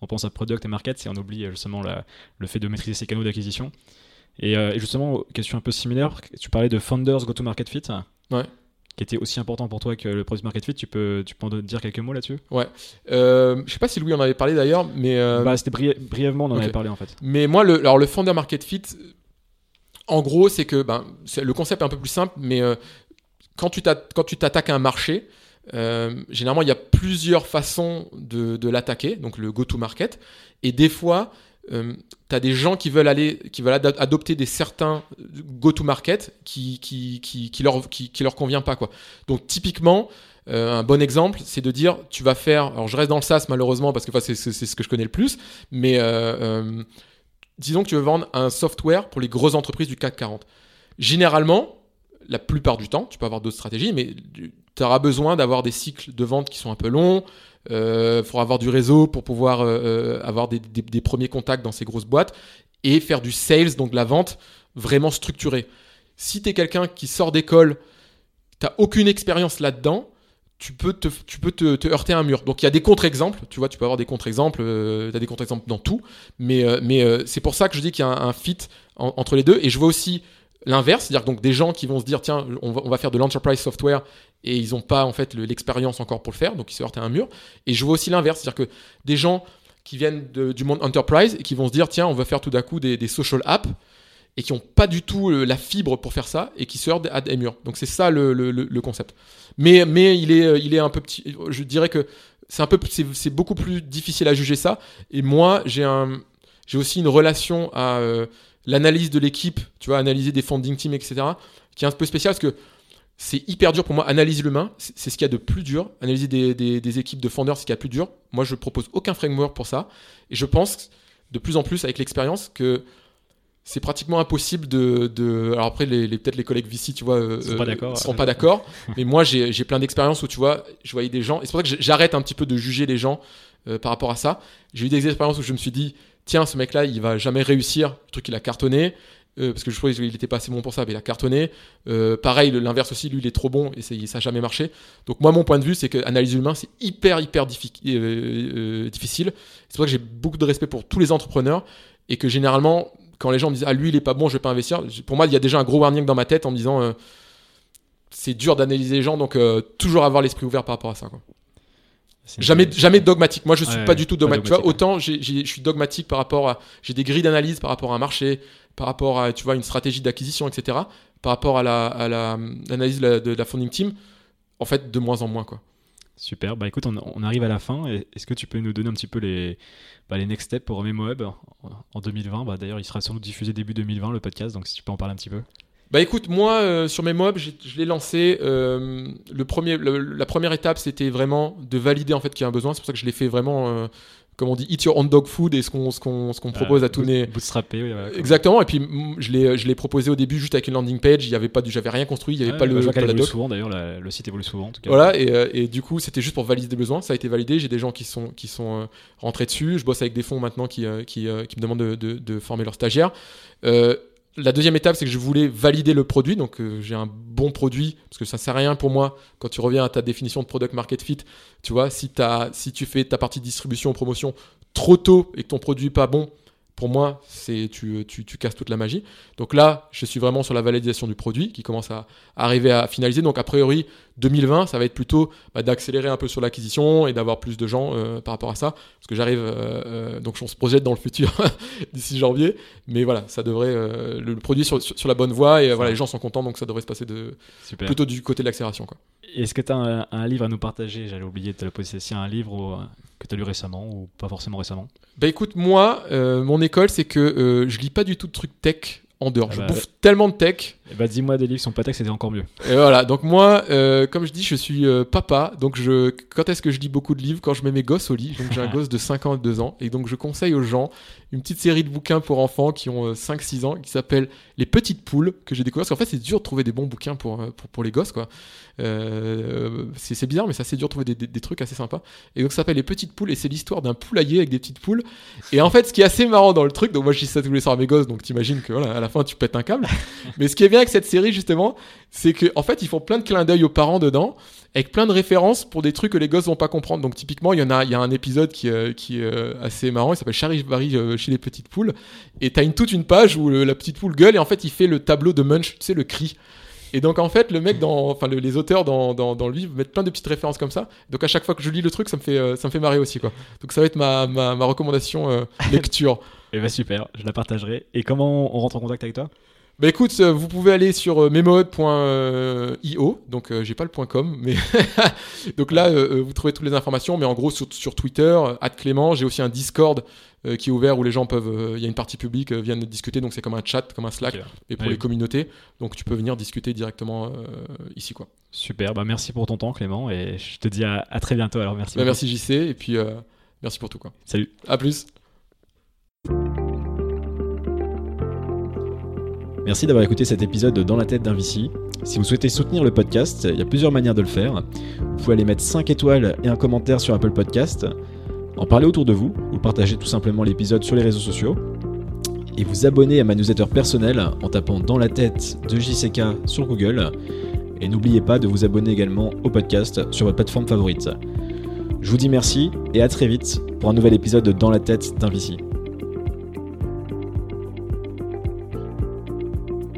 on pense à product et market et on oublie justement la- le fait de maîtriser ses canaux d'acquisition Et, euh, et justement, question un peu similaire, tu parlais de Founders Go-to-Market Fit. Ouais. Qui était aussi important pour toi que le Product Market Fit. Tu peux, tu peux en dire quelques mots là-dessus? Euh, je sais pas si Louis en avait parlé d'ailleurs, mais euh, Bah, c'était bri- brièvement, on en avait parlé en fait. Mais moi, le, alors le Founder Market Fit, en gros, c'est que ben, le concept est un peu plus simple, mais euh, quand tu t'attaques à un marché, euh, généralement, il y a plusieurs façons de, l'attaquer, donc le go-to-market. Et des fois, tu as des gens qui veulent, aller, qui veulent ad- adopter des certains go-to-market qui, qui, leur, convient pas. Quoi. Donc, typiquement, euh, un bon exemple, c'est de dire tu vas faire. Alors, je reste dans le SaaS malheureusement parce que c'est ce que je connais le plus, mais euh, euh, disons que tu veux vendre un software pour les grosses entreprises du CAC 40. Généralement, la plupart du temps, tu peux avoir d'autres stratégies, mais tu auras besoin d'avoir des cycles de vente qui sont un peu longs. Il faudra avoir du réseau pour pouvoir euh, euh, avoir des premiers contacts dans ces grosses boîtes et faire du sales, donc de la vente vraiment structurée. Si tu es quelqu'un qui sort d'école, tu n'as aucune expérience là-dedans, tu peux, te, tu peux te, te heurter à un mur. Donc il y a des contre-exemples, tu vois, tu peux avoir des contre-exemples, tu as des contre-exemples dans tout, mais, euh, mais euh, c'est pour ça que je dis qu'il y a un, fit en- entre les deux. Et je vois aussi l'inverse, c'est-à-dire donc des gens qui vont se dire, tiens, on va, faire de l'enterprise software et ils n'ont pas en fait le- l'expérience encore pour le faire, donc ils se heurtent à un mur. Et je vois aussi l'inverse, c'est-à-dire que des gens qui viennent du monde enterprise et qui vont se dire, tiens, on va faire tout d'un coup des social apps et qui n'ont pas du tout euh, la fibre pour faire ça et qui se heurtent à des murs. Donc c'est ça le, le- le- concept. Mais, mais il, est, euh, il est un peu petit. Je dirais que c'est un peu, c'est, beaucoup plus difficile à juger ça. Et moi, j'ai un, j'ai aussi une relation à euh, l'analyse de l'équipe, tu vois, analyser des funding teams, etc., qui est un peu spécial parce que c'est hyper dur pour moi. Analyser l'humain, c'est, ce qu'il y a de plus dur. Analyser des, des- des équipes de founders, c'est ce qu'il y a de plus dur. Moi, je propose aucun framework pour ça. Et je pense de plus en plus avec l'expérience que c'est pratiquement impossible de, de- alors après les, les- peut-être les collègues VC tu vois euh, seront pas d'accord. pas d'accord. Mais moi j'ai plein d'expériences où tu vois je voyais des gens et c'est pour ça que j'arrête un petit peu de juger les gens euh, par rapport à ça. J'ai eu des expériences où je me suis dit tiens ce mec là il va jamais réussir le truc il a cartonné euh, parce que je trouvais qu'il était pas assez bon pour ça mais il a cartonné. Euh, pareil l'inverse aussi lui il est trop bon et ça a jamais marché. Donc moi mon point de vue c'est que analyser l'humain c'est hyper hyper diffi- difficile. C'est pour ça que j'ai beaucoup de respect pour tous les entrepreneurs et que généralement quand les gens me disent ah lui il est pas bon je vais pas investir pour moi il y a déjà un gros warning dans ma tête en me disant euh, c'est dur d'analyser les gens donc euh, toujours avoir l'esprit ouvert par rapport à ça quoi. Jamais jamais dogmatique. Moi je suis Ouais, pas du tout dogmatique. Tu vois dogmatique, autant je suis dogmatique par rapport à j'ai des grilles d'analyse par rapport à un marché par rapport à tu vois une stratégie d'acquisition etc par rapport à la à la l'analyse de la, de la funding team en fait de moins en moins quoi Super. Bah écoute, on, arrive à la fin. Est-ce que tu peux nous donner un petit peu les, bah, les next steps pour MemoWeb en, en 2020 bah, D'ailleurs, il sera sans doute diffusé début 2020 le podcast, donc si tu peux en parler un petit peu. Bah écoute, moi euh, sur mes je l'ai lancé. euh, premier, la première étape, c'était vraiment de valider en fait qu'il y a un besoin. C'est pour ça que je l'ai fait vraiment, euh, comme on dit, eat your own dog food et ce qu'on ce qu'on ce qu'on propose Euh, à tous les. Bootstrappé, oui. Exactement. Et puis je l'ai je l'ai proposé au début juste avec une landing page. Il y avait pas du, j'avais rien construit. Il y avait Ouais, pas bah, le, qu'elle pas la souvent, d'ailleurs, le site évolue souvent en tout cas. Voilà, et, euh, et du coup, c'était juste pour valider des besoins. Ça a été validé. J'ai des gens qui sont, qui sont euh, rentrés dessus. Je bosse avec des fonds maintenant qui, euh, qui, qui me demandent de, de- de former leurs stagiaires. Euh, la deuxième étape, c'est que je voulais valider le produit. Donc, euh, j'ai un bon produit. Parce que ça sert à rien pour moi, quand tu reviens à ta définition de product market fit, tu vois, si, si tu fais ta partie distribution, promotion trop tôt et que ton produit est pas bon, pour moi, tu casses toute la magie. Donc là, je suis vraiment sur la validation du produit qui commence à arriver à finaliser. Donc a priori, 2020, ça va être plutôt bah, d'accélérer un peu sur l'acquisition et d'avoir plus de gens euh, par rapport à ça. Parce que j'arrive, euh, euh, donc on se projette dans le futur d'ici janvier. Mais voilà, ça devrait, le, le produit sur, sur, sur la bonne voie et voilà, les gens sont contents, donc ça devrait se passer de, Super. plutôt du côté de l'accélération. Est-ce que tu as un, un livre à nous partager? J'allais oublier de te le poser. Si un livre ou, que tu as lu récemment ou pas forcément récemment? Bah écoute, moi, mon école, c'est que je lis pas du tout de trucs tech en dehors. Ah je bah, bouffe tellement de tech. Eh bah, Dis-moi des livres qui sont pas textes, c'était encore mieux. Et voilà, donc moi, euh, comme je dis, je suis euh, papa. Donc je, quand est-ce que je lis beaucoup de livres? Quand je mets mes gosses au lit. Donc j'ai un gosse de 5 ans et 2 ans. Et donc je conseille aux gens une petite série de bouquins pour enfants qui ont 5-6 ans qui s'appelle Les Petites Poules que j'ai découvert. Parce qu'en fait, c'est dur de trouver des bons bouquins pour, euh, pour, pour les gosses. quoi. Euh, c'est c'est bizarre, mais c'est assez dur de trouver des, des- des trucs assez sympas. Et donc ça s'appelle Les Petites Poules et c'est l'histoire d'un poulailler avec des petites poules. Et en fait, ce qui est assez marrant dans le truc, donc moi je dis ça tous les soirs à mes gosses, donc t'imagines que voilà, à la fin tu pètes un câble. Mais ce qui est bien avec cette série justement, c'est que en fait ils font plein de clins d'œil aux parents dedans, avec plein de références pour des trucs que les gosses vont pas comprendre. Donc typiquement il y en a, il y a un épisode qui, euh, qui est euh, assez marrant, il s'appelle Charivari euh, chez les petites poules, et t'as une toute une page où le- la petite poule gueule et en fait il fait le tableau de Munch, tu sais le cri. Et donc en fait, le mec dans, enfin le- les auteurs dans, dans, dans le livre mettent plein de petites références comme ça. Donc à chaque fois que je lis le truc, ça me fait, euh, ça me fait marrer aussi quoi. Donc ça va être ma, ma, ma recommandation euh, lecture. Et bah super, je la partagerai. Et comment on rentre en contact avec toi? Bah écoute, euh, vous pouvez aller sur euh, memode.io, donc euh, j'ai pas le .com, mais donc là euh, vous trouvez toutes les informations, mais en gros sur, sur Twitter, euh, @clément, j'ai aussi un Discord euh, qui est ouvert où les gens peuvent, il y a une partie publique, viennent discuter, donc c'est comme un chat, comme un Slack, et pour les communautés, donc tu peux venir discuter directement ici quoi. Super, bah merci pour ton temps Clément et je te dis à, à très bientôt alors merci. Bah, merci JC, et puis merci pour tout quoi. Salut. À plus. Merci d'avoir écouté cet épisode de Dans la tête d'un Vici. Si vous souhaitez soutenir le podcast, il y a plusieurs manières de le faire. Vous pouvez aller mettre 5 étoiles et un commentaire sur Apple Podcast, en parler autour de vous, ou partager tout simplement l'épisode sur les réseaux sociaux, et vous abonner à ma newsletter personnelle en tapant Dans la tête de JCK sur Google. Et n'oubliez pas de vous abonner également au podcast sur votre plateforme favorite. Je vous dis merci et à très vite pour un nouvel épisode de Dans la tête d'un Vici.